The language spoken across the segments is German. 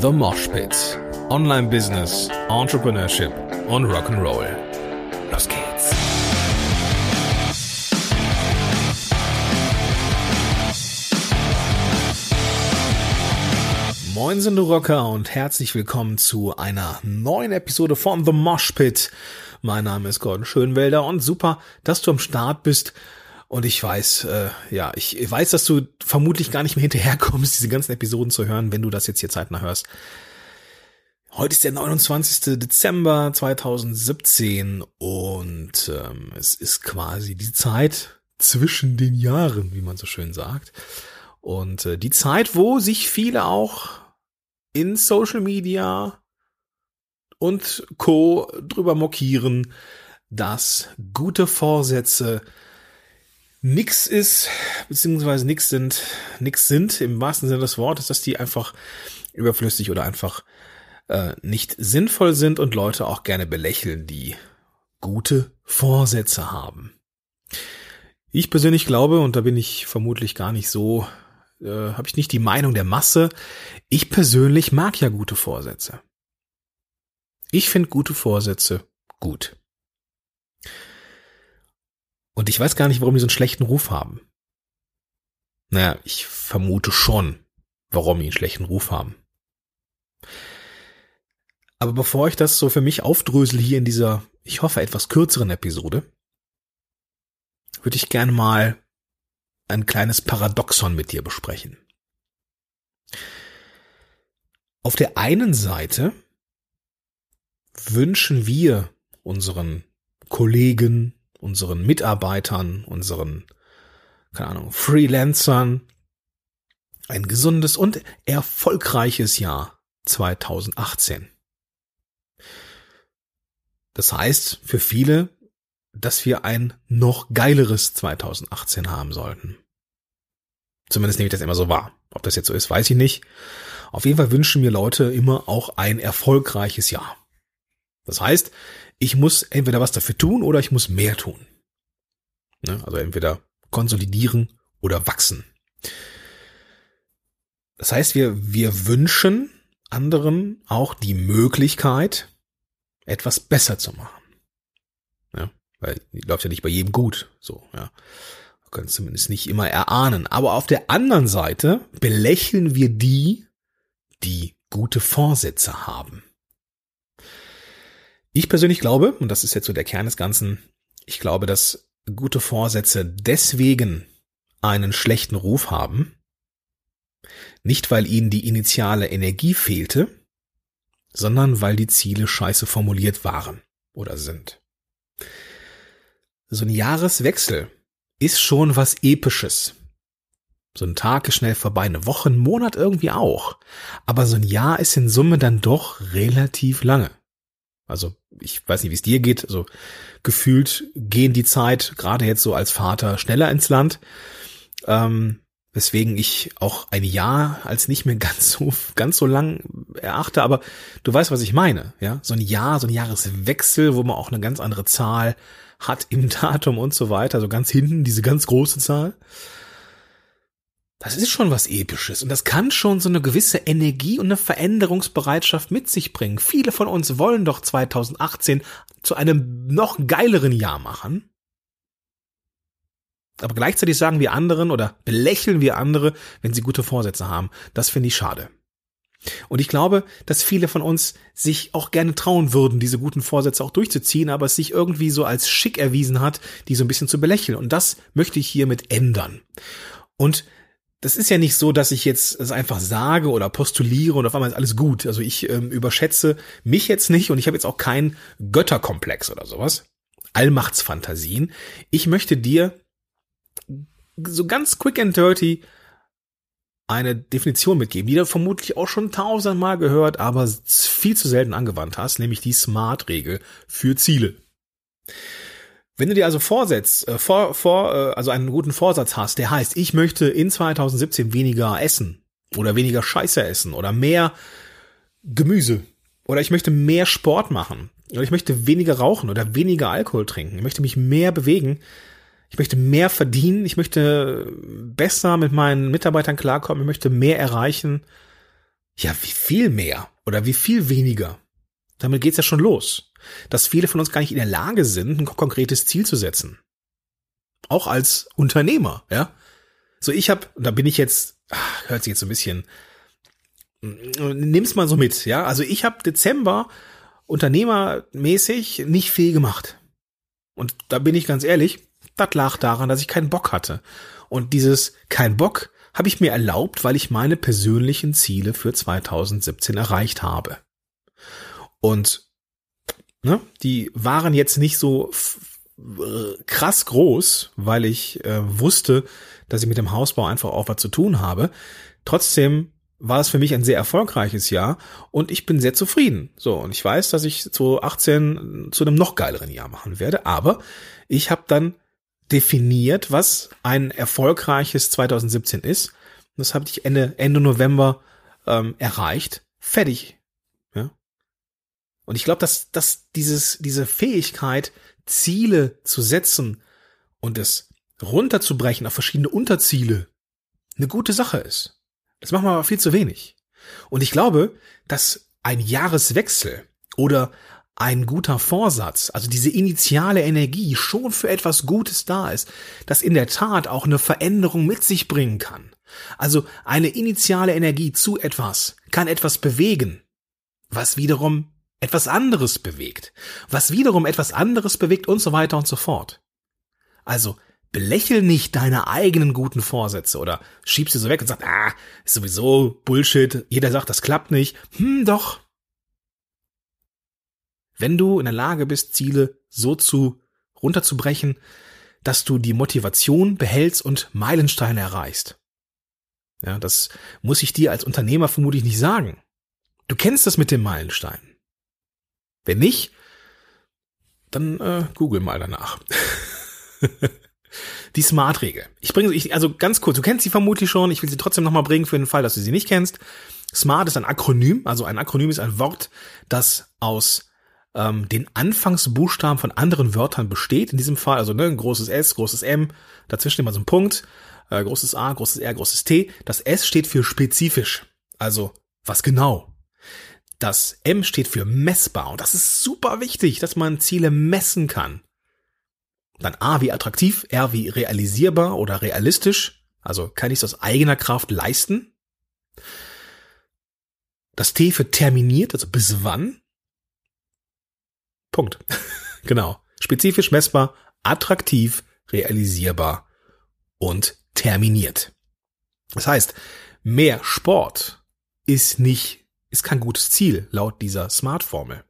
The Mosh Pit. Online Business, Entrepreneurship und Rock'n'Roll. Los geht's. Moin sind du Rocker und herzlich willkommen zu einer neuen Episode von The Mosh Pit. Mein Name ist Gordon Schönwelder und super, dass du am Start bist und ich weiß, äh, ja, ich weiß, dass du vermutlich gar nicht mehr hinterherkommst, diese ganzen Episoden zu hören, wenn du das jetzt hier zeitnah hörst. Heute ist der 29. Dezember 2017 und ähm, es ist quasi die Zeit zwischen den Jahren, wie man so schön sagt. Und äh, die Zeit, wo sich viele auch in Social Media und Co. drüber mokieren, dass gute Vorsätze nix ist, beziehungsweise nix sind, nix sind, im wahrsten Sinne des Wortes, dass die einfach überflüssig oder einfach äh, nicht sinnvoll sind und Leute auch gerne belächeln, die gute Vorsätze haben. Ich persönlich glaube, und da bin ich vermutlich gar nicht so, äh, habe ich nicht die Meinung der Masse, ich persönlich mag ja gute Vorsätze. Ich finde gute Vorsätze gut. Und ich weiß gar nicht, warum die so einen schlechten Ruf haben. Naja, ich vermute schon, warum die einen schlechten Ruf haben. Aber bevor ich das so für mich aufdrösel hier in dieser, ich hoffe, etwas kürzeren Episode, würde ich gerne mal ein kleines Paradoxon mit dir besprechen. Auf der einen Seite wünschen wir unseren Kollegen, unseren Mitarbeitern, unseren, keine Ahnung, Freelancern ein gesundes und erfolgreiches Jahr 2018. Das heißt für viele, dass wir ein noch geileres 2018 haben sollten. Zumindest nehme ich das immer so wahr. Ob das jetzt so ist, weiß ich nicht. Auf jeden Fall wünschen mir Leute immer auch ein erfolgreiches Jahr. Das heißt, ich muss entweder was dafür tun oder ich muss mehr tun. Ne? Also entweder konsolidieren oder wachsen. Das heißt, wir, wir wünschen anderen auch die Möglichkeit, etwas besser zu machen. Ja, weil läuft ja nicht bei jedem gut. So, ja. Wir können es zumindest nicht immer erahnen. Aber auf der anderen Seite belächeln wir die, die gute Vorsätze haben. Ich persönlich glaube, und das ist jetzt so der Kern des Ganzen, ich glaube, dass gute Vorsätze deswegen einen schlechten Ruf haben, nicht weil ihnen die initiale Energie fehlte, sondern weil die Ziele scheiße formuliert waren oder sind. So ein Jahreswechsel ist schon was Episches. So ein Tag ist schnell vorbei, eine Woche, ein Monat irgendwie auch. Aber so ein Jahr ist in Summe dann doch relativ lange. Also ich weiß nicht, wie es dir geht. Also gefühlt gehen die Zeit, gerade jetzt so als Vater, schneller ins Land. Ähm, weswegen ich auch ein Jahr als nicht mehr ganz so, ganz so lang erachte, aber du weißt, was ich meine, ja? So ein Jahr, so ein Jahreswechsel, wo man auch eine ganz andere Zahl hat im Datum und so weiter, so ganz hinten, diese ganz große Zahl das ist schon was Episches und das kann schon so eine gewisse Energie und eine Veränderungsbereitschaft mit sich bringen. Viele von uns wollen doch 2018 zu einem noch geileren Jahr machen. Aber gleichzeitig sagen wir anderen oder belächeln wir andere, wenn sie gute Vorsätze haben. Das finde ich schade. Und ich glaube, dass viele von uns sich auch gerne trauen würden, diese guten Vorsätze auch durchzuziehen, aber es sich irgendwie so als schick erwiesen hat, die so ein bisschen zu belächeln. Und das möchte ich hiermit ändern. Und das ist ja nicht so, dass ich jetzt es einfach sage oder postuliere und auf einmal ist alles gut. Also ich ähm, überschätze mich jetzt nicht und ich habe jetzt auch keinen Götterkomplex oder sowas. Allmachtsfantasien. Ich möchte dir so ganz quick and dirty eine Definition mitgeben, die du vermutlich auch schon tausendmal gehört, aber viel zu selten angewandt hast, nämlich die SMART-Regel für Ziele. Wenn du dir also vorsetzt, äh, vor, vor, äh, also einen guten Vorsatz hast, der heißt, ich möchte in 2017 weniger essen oder weniger Scheiße essen oder mehr Gemüse oder ich möchte mehr Sport machen oder ich möchte weniger rauchen oder weniger Alkohol trinken, ich möchte mich mehr bewegen, ich möchte mehr verdienen, ich möchte besser mit meinen Mitarbeitern klarkommen, ich möchte mehr erreichen, Ja, wie viel mehr oder wie viel weniger? Damit geht's ja schon los, dass viele von uns gar nicht in der Lage sind, ein konkretes Ziel zu setzen. Auch als Unternehmer, ja. So, ich habe, da bin ich jetzt, ach, hört sich jetzt so ein bisschen, nimm's mal so mit, ja. Also ich habe Dezember unternehmermäßig nicht viel gemacht. Und da bin ich ganz ehrlich, das lag daran, dass ich keinen Bock hatte. Und dieses kein Bock habe ich mir erlaubt, weil ich meine persönlichen Ziele für 2017 erreicht habe. Und ne, die waren jetzt nicht so krass groß, weil ich äh, wusste, dass ich mit dem Hausbau einfach auch was zu tun habe. Trotzdem war es für mich ein sehr erfolgreiches Jahr und ich bin sehr zufrieden. So, und ich weiß, dass ich 2018 zu einem noch geileren Jahr machen werde, aber ich habe dann definiert, was ein erfolgreiches 2017 ist. das habe ich Ende, Ende November ähm, erreicht. Fertig. Und ich glaube, dass, dass dieses, diese Fähigkeit, Ziele zu setzen und es runterzubrechen auf verschiedene Unterziele, eine gute Sache ist. Das machen wir aber viel zu wenig. Und ich glaube, dass ein Jahreswechsel oder ein guter Vorsatz, also diese initiale Energie schon für etwas Gutes da ist, das in der Tat auch eine Veränderung mit sich bringen kann. Also eine initiale Energie zu etwas kann etwas bewegen, was wiederum etwas anderes bewegt, was wiederum etwas anderes bewegt und so weiter und so fort. Also belächel nicht deine eigenen guten Vorsätze oder schiebst sie so weg und sagst, ah, ist sowieso Bullshit, jeder sagt, das klappt nicht. Hm, doch. Wenn du in der Lage bist, Ziele so zu runterzubrechen, dass du die Motivation behältst und Meilensteine erreichst. Ja, das muss ich dir als Unternehmer vermutlich nicht sagen. Du kennst das mit dem Meilenstein. Wenn nicht, dann äh, google mal danach. Die Smart-Regel. Ich bringe sie, also ganz kurz, du kennst sie vermutlich schon, ich will sie trotzdem nochmal bringen für den Fall, dass du sie nicht kennst. Smart ist ein Akronym, also ein Akronym ist ein Wort, das aus ähm, den Anfangsbuchstaben von anderen Wörtern besteht. In diesem Fall, also ne, ein großes S, großes M, dazwischen immer so ein Punkt, äh, großes A, großes R, großes T. Das S steht für spezifisch, also was genau. Das M steht für messbar und das ist super wichtig, dass man Ziele messen kann. Dann A wie attraktiv, R wie realisierbar oder realistisch. Also kann ich es aus eigener Kraft leisten. Das T für terminiert, also bis wann. Punkt. genau. Spezifisch messbar, attraktiv, realisierbar und terminiert. Das heißt, mehr Sport ist nicht, ist kein gutes Ziel laut dieser Smart-Formel.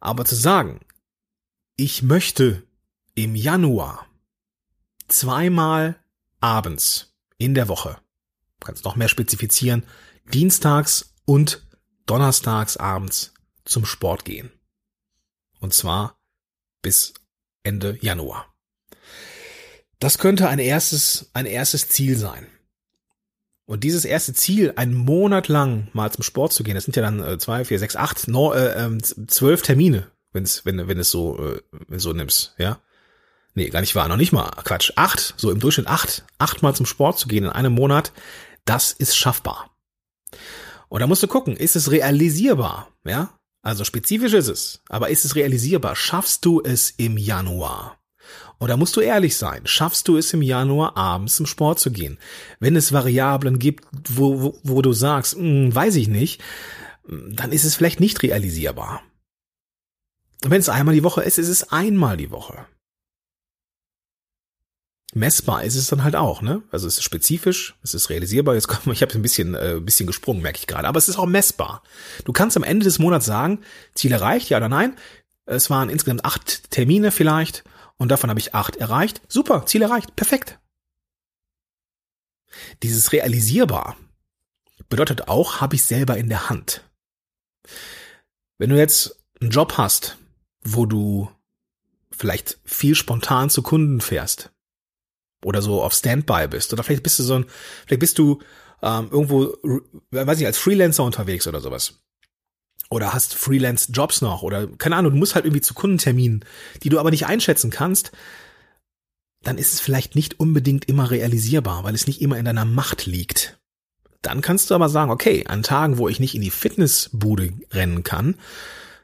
Aber zu sagen, ich möchte im Januar zweimal abends in der Woche, kannst noch mehr spezifizieren, dienstags und donnerstags abends zum Sport gehen. Und zwar bis Ende Januar. Das könnte ein erstes, ein erstes Ziel sein. Und dieses erste Ziel, einen Monat lang mal zum Sport zu gehen, das sind ja dann äh, zwei, vier, sechs, acht, no, äh, äh, zwölf Termine, wenn's, wenn, wenn es so, äh, wenn so nimmst, ja. Nee, gar nicht wahr, noch nicht mal. Quatsch. Acht, so im Durchschnitt acht, achtmal zum Sport zu gehen in einem Monat, das ist schaffbar. Und da musst du gucken, ist es realisierbar? Ja? Also spezifisch ist es, aber ist es realisierbar? Schaffst du es im Januar? Und da musst du ehrlich sein. Schaffst du es im Januar abends zum Sport zu gehen? Wenn es Variablen gibt, wo, wo, wo du sagst, hm, weiß ich nicht, dann ist es vielleicht nicht realisierbar. Wenn es einmal die Woche ist, ist es einmal die Woche messbar ist es dann halt auch, ne? Also es ist spezifisch, es ist realisierbar. Jetzt komm, ich habe ein bisschen, äh, bisschen gesprungen, merke ich gerade. Aber es ist auch messbar. Du kannst am Ende des Monats sagen, Ziel erreicht, ja oder nein. Es waren insgesamt acht Termine vielleicht und davon habe ich acht erreicht. Super, Ziel erreicht, perfekt. Dieses realisierbar bedeutet auch, habe ich selber in der Hand. Wenn du jetzt einen Job hast, wo du vielleicht viel spontan zu Kunden fährst, oder so auf Standby bist. Oder vielleicht bist du so ein, vielleicht bist du ähm, irgendwo, weiß ich, als Freelancer unterwegs oder sowas. Oder hast Freelance-Jobs noch oder keine Ahnung, du musst halt irgendwie zu Kundenterminen, die du aber nicht einschätzen kannst, dann ist es vielleicht nicht unbedingt immer realisierbar, weil es nicht immer in deiner Macht liegt. Dann kannst du aber sagen, okay, an Tagen, wo ich nicht in die Fitnessbude rennen kann,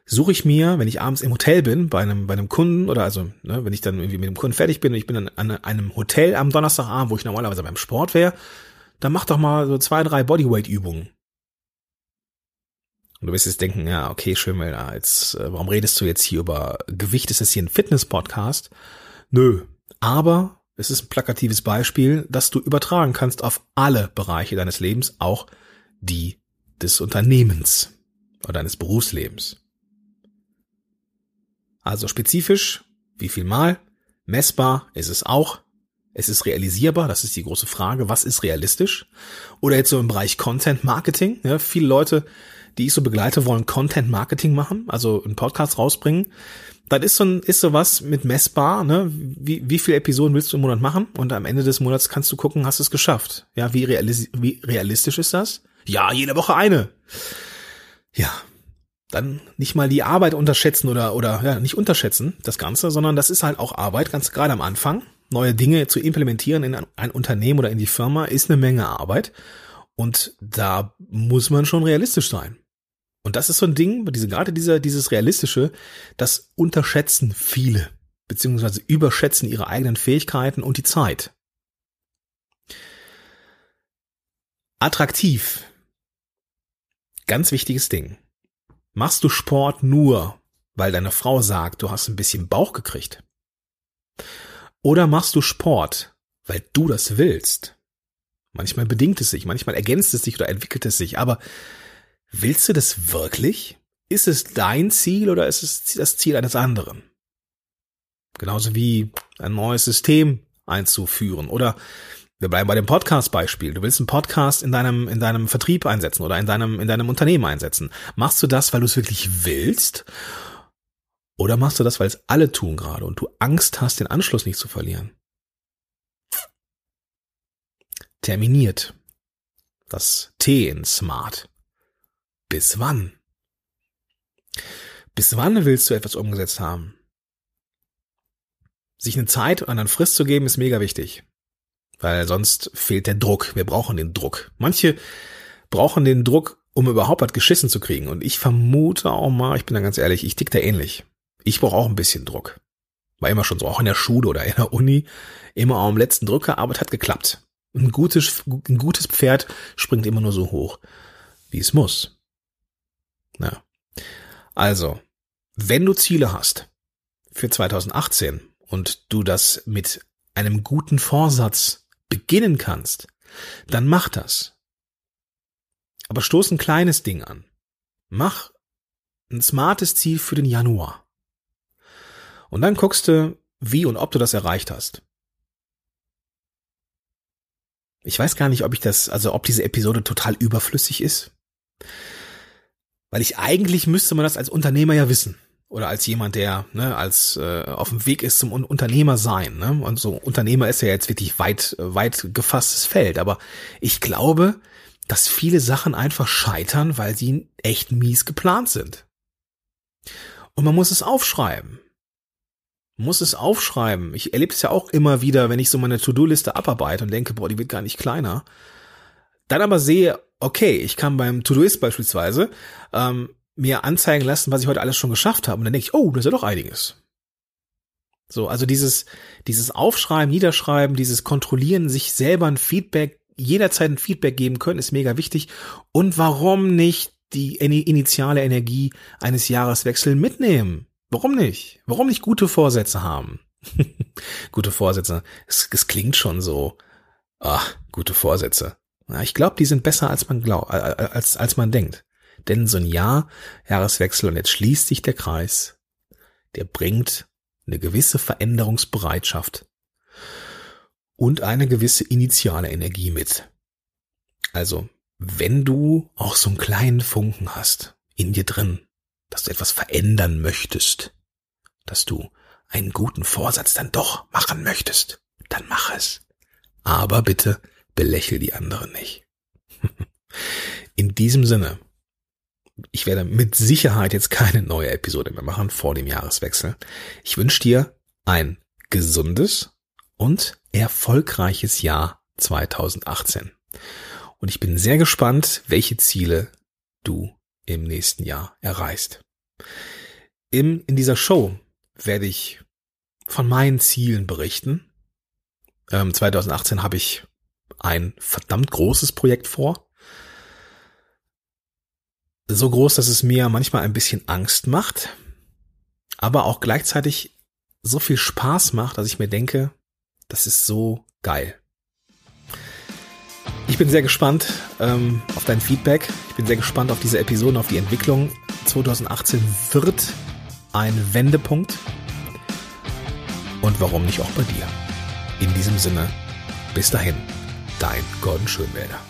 suche ich mir, wenn ich abends im Hotel bin, bei einem, bei einem Kunden oder also, ne, wenn ich dann irgendwie mit dem Kunden fertig bin und ich bin dann an einem Hotel am Donnerstagabend, wo ich normalerweise beim Sport wäre, dann mach doch mal so zwei, drei Bodyweight-Übungen. Und du wirst jetzt denken, ja, okay, schön, weil als, äh, warum redest du jetzt hier über Gewicht? Ist das hier ein Fitness-Podcast? Nö. Aber es ist ein plakatives Beispiel, das du übertragen kannst auf alle Bereiche deines Lebens, auch die des Unternehmens oder deines Berufslebens. Also spezifisch, wie viel Mal, messbar ist es auch, es ist realisierbar, das ist die große Frage, was ist realistisch? Oder jetzt so im Bereich Content Marketing, ja, viele Leute, die ich so begleite, wollen Content Marketing machen, also einen Podcast rausbringen. Dann ist so ein, ist so was mit messbar, ne? Wie, wie viele Episoden willst du im Monat machen? Und am Ende des Monats kannst du gucken, hast du es geschafft. Ja, wie, realis wie realistisch ist das? Ja, jede Woche eine. Ja, dann nicht mal die Arbeit unterschätzen oder, oder ja, nicht unterschätzen, das Ganze, sondern das ist halt auch Arbeit, ganz gerade am Anfang. Neue Dinge zu implementieren in ein Unternehmen oder in die Firma ist eine Menge Arbeit. Und da muss man schon realistisch sein. Und das ist so ein Ding, diese, gerade dieser, dieses Realistische, das unterschätzen viele, beziehungsweise überschätzen ihre eigenen Fähigkeiten und die Zeit. Attraktiv. Ganz wichtiges Ding. Machst du Sport nur, weil deine Frau sagt, du hast ein bisschen Bauch gekriegt? Oder machst du Sport, weil du das willst? Manchmal bedingt es sich, manchmal ergänzt es sich oder entwickelt es sich, aber willst du das wirklich? Ist es dein Ziel oder ist es das Ziel eines anderen? Genauso wie ein neues System einzuführen oder wir bleiben bei dem Podcast-Beispiel. Du willst einen Podcast in deinem, in deinem Vertrieb einsetzen oder in deinem, in deinem Unternehmen einsetzen. Machst du das, weil du es wirklich willst? Oder machst du das, weil es alle tun gerade und du Angst hast, den Anschluss nicht zu verlieren? Terminiert. Das T in Smart. Bis wann? Bis wann willst du etwas umgesetzt haben? Sich eine Zeit und einen Frist zu geben, ist mega wichtig weil sonst fehlt der Druck. Wir brauchen den Druck. Manche brauchen den Druck, um überhaupt was geschissen zu kriegen. Und ich vermute auch mal, ich bin da ganz ehrlich, ich tick da ähnlich. Ich brauche auch ein bisschen Druck. War immer schon so, auch in der Schule oder in der Uni, immer am letzten Drücker, aber es hat geklappt. Ein gutes, ein gutes Pferd springt immer nur so hoch, wie es muss. Ja. Also, wenn du Ziele hast für 2018 und du das mit einem guten Vorsatz beginnen kannst, dann mach das. Aber stoß ein kleines Ding an. Mach ein smartes Ziel für den Januar. Und dann guckst du, wie und ob du das erreicht hast. Ich weiß gar nicht, ob ich das, also ob diese Episode total überflüssig ist. Weil ich eigentlich müsste man das als Unternehmer ja wissen oder als jemand, der ne, als äh, auf dem Weg ist zum Unternehmer sein. Ne? Und so Unternehmer ist ja jetzt wirklich weit, weit gefasstes Feld. Aber ich glaube, dass viele Sachen einfach scheitern, weil sie echt mies geplant sind. Und man muss es aufschreiben. Muss es aufschreiben. Ich erlebe es ja auch immer wieder, wenn ich so meine To-Do-Liste abarbeite und denke, boah, die wird gar nicht kleiner. Dann aber sehe, okay, ich kann beim To-Do-Ist beispielsweise ähm, mir anzeigen lassen, was ich heute alles schon geschafft habe. Und dann denke ich, oh, das ist ja doch einiges. So, also dieses, dieses Aufschreiben, Niederschreiben, dieses Kontrollieren, sich selber ein Feedback, jederzeit ein Feedback geben können, ist mega wichtig. Und warum nicht die initiale Energie eines Jahreswechsels mitnehmen? Warum nicht? Warum nicht gute Vorsätze haben? gute Vorsätze. Es, es, klingt schon so. Ach, gute Vorsätze. Ich glaube, die sind besser, als man glaubt, als, als man denkt. Denn so ein Jahr, Jahreswechsel und jetzt schließt sich der Kreis, der bringt eine gewisse Veränderungsbereitschaft und eine gewisse initiale Energie mit. Also, wenn du auch so einen kleinen Funken hast in dir drin, dass du etwas verändern möchtest, dass du einen guten Vorsatz dann doch machen möchtest, dann mach es. Aber bitte belächel die anderen nicht. In diesem Sinne ich werde mit Sicherheit jetzt keine neue Episode mehr machen vor dem Jahreswechsel. Ich wünsche dir ein gesundes und erfolgreiches Jahr 2018. Und ich bin sehr gespannt, welche Ziele du im nächsten Jahr erreichst. Im, in dieser Show werde ich von meinen Zielen berichten. Ähm, 2018 habe ich ein verdammt großes Projekt vor. So groß, dass es mir manchmal ein bisschen Angst macht, aber auch gleichzeitig so viel Spaß macht, dass ich mir denke, das ist so geil. Ich bin sehr gespannt ähm, auf dein Feedback. Ich bin sehr gespannt auf diese Episoden, auf die Entwicklung. 2018 wird ein Wendepunkt. Und warum nicht auch bei dir? In diesem Sinne, bis dahin, dein Gordon Schönwälder.